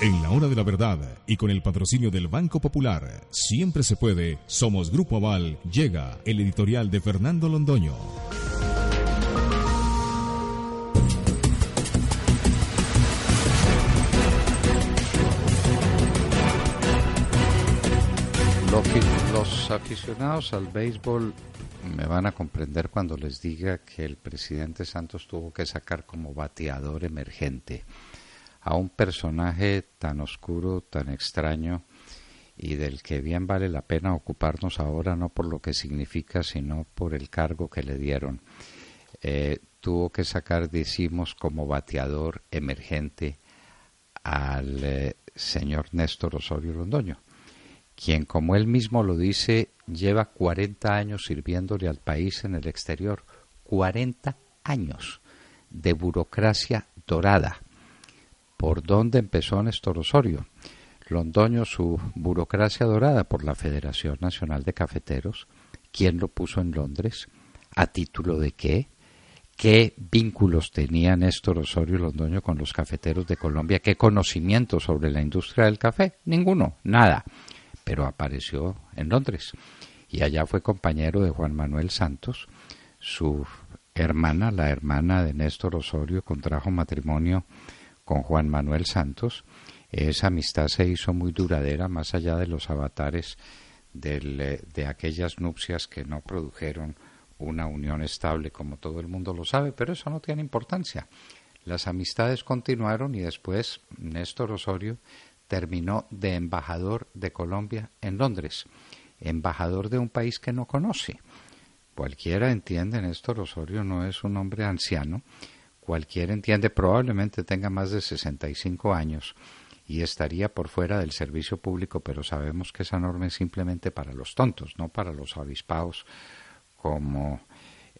En la hora de la verdad y con el patrocinio del Banco Popular, siempre se puede, somos Grupo Aval, llega el editorial de Fernando Londoño. Los aficionados al béisbol me van a comprender cuando les diga que el presidente Santos tuvo que sacar como bateador emergente a un personaje tan oscuro, tan extraño y del que bien vale la pena ocuparnos ahora no por lo que significa, sino por el cargo que le dieron. Eh, tuvo que sacar, decimos, como bateador emergente al eh, señor Néstor Osorio Londoño, quien, como él mismo lo dice, lleva 40 años sirviéndole al país en el exterior. 40 años de burocracia dorada por dónde empezó Néstor Osorio. Londoño, su burocracia dorada por la Federación Nacional de Cafeteros. ¿Quién lo puso en Londres? ¿A título de qué? ¿Qué vínculos tenía Néstor Osorio Londoño con los cafeteros de Colombia? ¿Qué conocimiento sobre la industria del café? Ninguno, nada. Pero apareció en Londres. Y allá fue compañero de Juan Manuel Santos. Su hermana, la hermana de Néstor Osorio, contrajo matrimonio con Juan Manuel Santos, esa amistad se hizo muy duradera más allá de los avatares eh, de aquellas nupcias que no produjeron una unión estable, como todo el mundo lo sabe, pero eso no tiene importancia. Las amistades continuaron y después Néstor Osorio terminó de embajador de Colombia en Londres, embajador de un país que no conoce. Cualquiera entiende, Néstor Osorio no es un hombre anciano, cualquiera entiende probablemente tenga más de 65 años y estaría por fuera del servicio público, pero sabemos que esa norma es simplemente para los tontos, no para los avispados como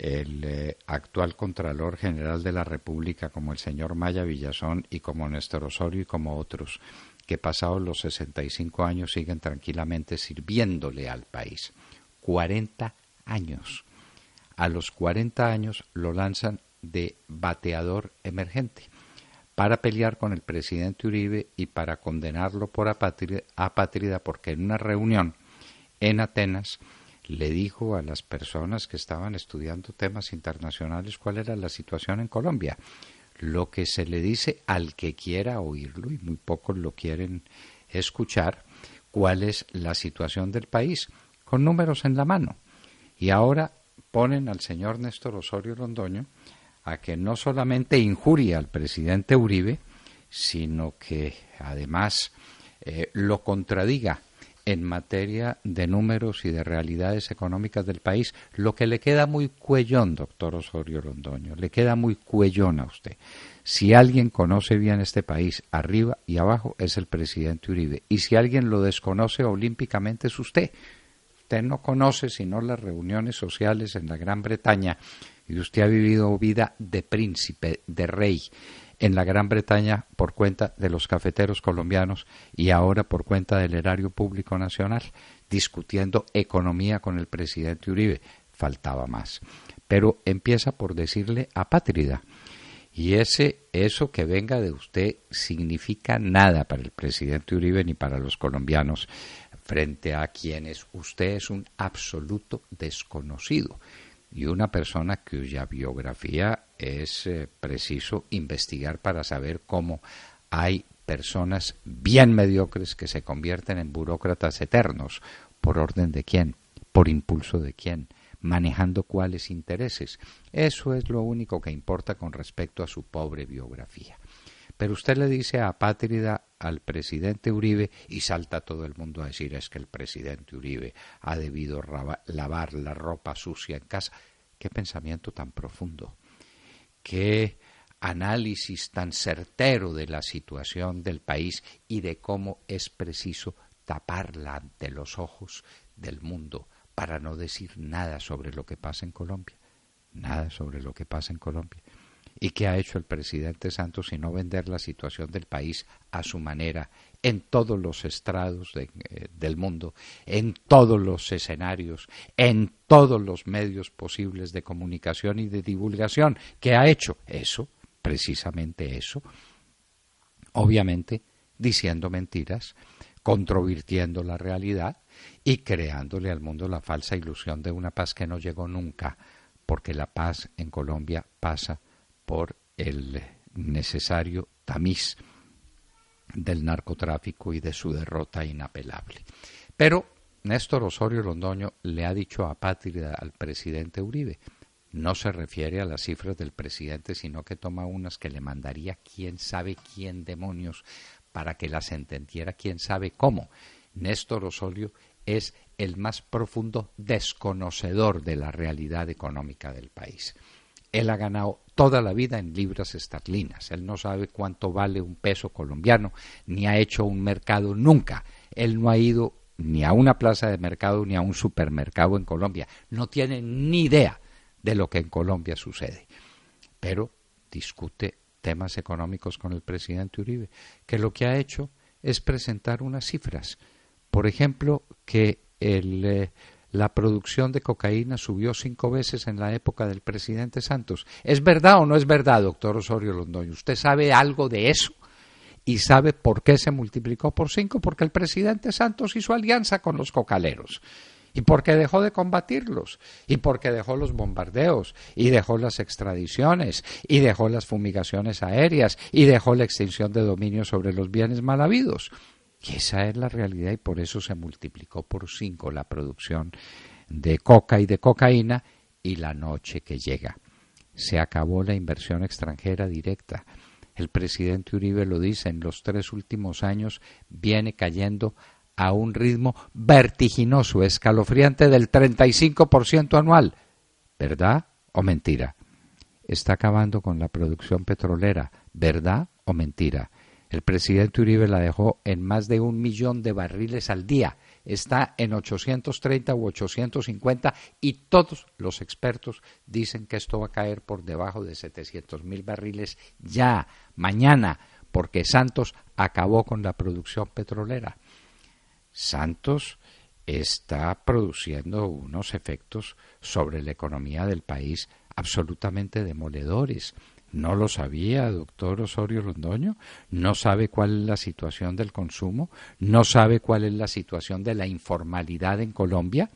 el eh, actual Contralor General de la República, como el señor Maya Villazón y como Néstor Osorio y como otros, que pasados los 65 años siguen tranquilamente sirviéndole al país. 40 años. A los 40 años lo lanzan de bateador emergente para pelear con el presidente Uribe y para condenarlo por apátrida, porque en una reunión en Atenas le dijo a las personas que estaban estudiando temas internacionales cuál era la situación en Colombia. Lo que se le dice al que quiera oírlo, y muy pocos lo quieren escuchar, cuál es la situación del país, con números en la mano. Y ahora ponen al señor Néstor Osorio Londoño a que no solamente injuria al presidente Uribe, sino que además eh, lo contradiga en materia de números y de realidades económicas del país, lo que le queda muy cuellón, doctor Osorio Londoño, le queda muy cuellón a usted. Si alguien conoce bien este país, arriba y abajo, es el presidente Uribe. Y si alguien lo desconoce olímpicamente, es usted. Usted no conoce sino las reuniones sociales en la Gran Bretaña y usted ha vivido vida de príncipe, de rey en la Gran Bretaña por cuenta de los cafeteros colombianos y ahora por cuenta del erario público nacional, discutiendo economía con el presidente Uribe. Faltaba más. Pero empieza por decirle apátrida. Y ese, eso que venga de usted significa nada para el presidente Uribe ni para los colombianos frente a quienes usted es un absoluto desconocido y una persona cuya biografía es eh, preciso investigar para saber cómo hay personas bien mediocres que se convierten en burócratas eternos. ¿Por orden de quién? ¿Por impulso de quién? manejando cuáles intereses. Eso es lo único que importa con respecto a su pobre biografía. Pero usted le dice apátrida al presidente Uribe y salta todo el mundo a decir es que el presidente Uribe ha debido lavar la ropa sucia en casa. Qué pensamiento tan profundo. Qué análisis tan certero de la situación del país y de cómo es preciso taparla ante los ojos del mundo para no decir nada sobre lo que pasa en Colombia. Nada sobre lo que pasa en Colombia. ¿Y qué ha hecho el presidente Santos sino vender la situación del país a su manera en todos los estrados eh, del mundo, en todos los escenarios, en todos los medios posibles de comunicación y de divulgación? ¿Qué ha hecho? Eso, precisamente eso. Obviamente diciendo mentiras, controvirtiendo la realidad y creándole al mundo la falsa ilusión de una paz que no llegó nunca, porque la paz en Colombia pasa por el necesario tamiz del narcotráfico y de su derrota inapelable. Pero Néstor Osorio Londoño le ha dicho a Patria al presidente Uribe, no se refiere a las cifras del presidente, sino que toma unas que le mandaría quién sabe quién demonios para que las entendiera quién sabe cómo. Néstor Osorio es el más profundo desconocedor de la realidad económica del país. Él ha ganado toda la vida en libras esterlinas. Él no sabe cuánto vale un peso colombiano, ni ha hecho un mercado nunca. Él no ha ido ni a una plaza de mercado ni a un supermercado en Colombia. No tiene ni idea de lo que en Colombia sucede. Pero discute temas económicos con el presidente Uribe, que lo que ha hecho es presentar unas cifras. Por ejemplo, que el, eh, la producción de cocaína subió cinco veces en la época del presidente Santos. ¿Es verdad o no es verdad, doctor Osorio Londoño? ¿Usted sabe algo de eso? ¿Y sabe por qué se multiplicó por cinco? Porque el presidente Santos hizo alianza con los cocaleros. Y porque dejó de combatirlos, y porque dejó los bombardeos, y dejó las extradiciones, y dejó las fumigaciones aéreas, y dejó la extinción de dominio sobre los bienes mal habidos. Y esa es la realidad y por eso se multiplicó por cinco la producción de coca y de cocaína y la noche que llega. Se acabó la inversión extranjera directa. El presidente Uribe lo dice, en los tres últimos años viene cayendo a un ritmo vertiginoso, escalofriante del 35% anual. ¿Verdad o mentira? Está acabando con la producción petrolera. ¿Verdad o mentira? El presidente Uribe la dejó en más de un millón de barriles al día. Está en 830 u 850 y todos los expertos dicen que esto va a caer por debajo de 700 mil barriles ya, mañana, porque Santos acabó con la producción petrolera. Santos está produciendo unos efectos sobre la economía del país absolutamente demoledores. ¿No lo sabía, doctor Osorio Londoño? ¿No sabe cuál es la situación del consumo? ¿No sabe cuál es la situación de la informalidad en Colombia?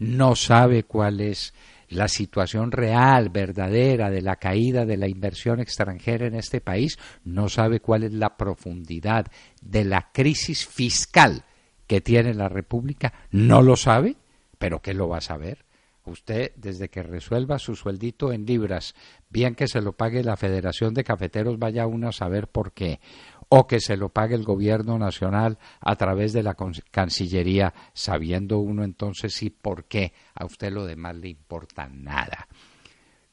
¿No sabe cuál es la situación real, verdadera, de la caída de la inversión extranjera en este país? ¿No sabe cuál es la profundidad de la crisis fiscal que tiene la República? ¿No lo sabe? ¿Pero qué lo va a saber? Usted, desde que resuelva su sueldito en libras, bien que se lo pague la Federación de Cafeteros, vaya uno a saber por qué, o que se lo pague el Gobierno Nacional a través de la Cancillería, sabiendo uno entonces sí por qué, a usted lo demás le importa nada.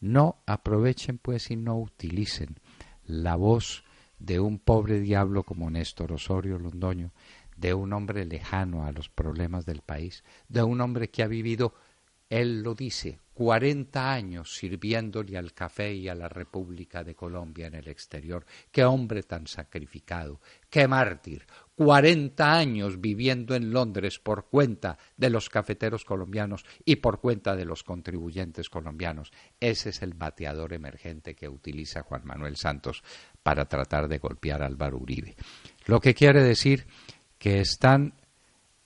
No aprovechen pues y no utilicen la voz de un pobre diablo como Néstor Osorio Londoño, de un hombre lejano a los problemas del país, de un hombre que ha vivido él lo dice, 40 años sirviéndole al café y a la República de Colombia en el exterior. Qué hombre tan sacrificado, qué mártir. 40 años viviendo en Londres por cuenta de los cafeteros colombianos y por cuenta de los contribuyentes colombianos. Ese es el bateador emergente que utiliza Juan Manuel Santos para tratar de golpear a Álvaro Uribe. Lo que quiere decir que están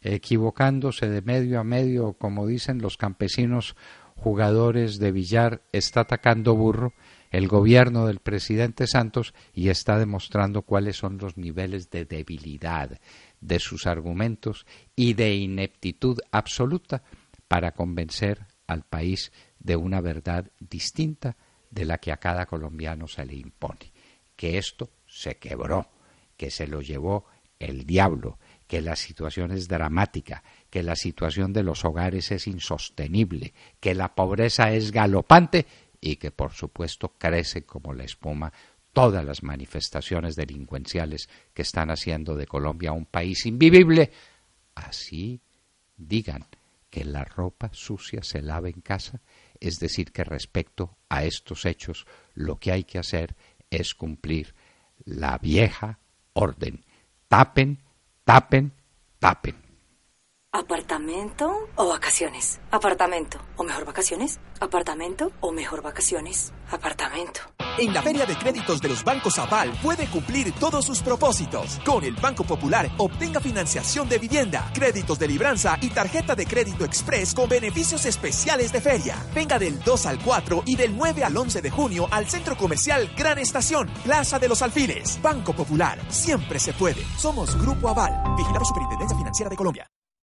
equivocándose de medio a medio, como dicen los campesinos jugadores de billar, está atacando burro el gobierno del presidente Santos y está demostrando cuáles son los niveles de debilidad de sus argumentos y de ineptitud absoluta para convencer al país de una verdad distinta de la que a cada colombiano se le impone, que esto se quebró, que se lo llevó el diablo, que la situación es dramática, que la situación de los hogares es insostenible, que la pobreza es galopante y que por supuesto crece como la espuma todas las manifestaciones delincuenciales que están haciendo de Colombia un país invivible. Así digan que la ropa sucia se lava en casa, es decir, que respecto a estos hechos lo que hay que hacer es cumplir la vieja orden. Tapen tapen, tapen. ¿Apartamento o vacaciones? Apartamento. ¿O mejor vacaciones? Apartamento o mejor vacaciones? Apartamento. En la Feria de Créditos de los Bancos Aval puede cumplir todos sus propósitos. Con el Banco Popular obtenga financiación de vivienda, créditos de libranza y tarjeta de crédito express con beneficios especiales de feria. Venga del 2 al 4 y del 9 al 11 de junio al Centro Comercial Gran Estación, Plaza de los Alfiles. Banco Popular, siempre se puede. Somos Grupo Aval, Vigilado Superintendencia Financiera de Colombia.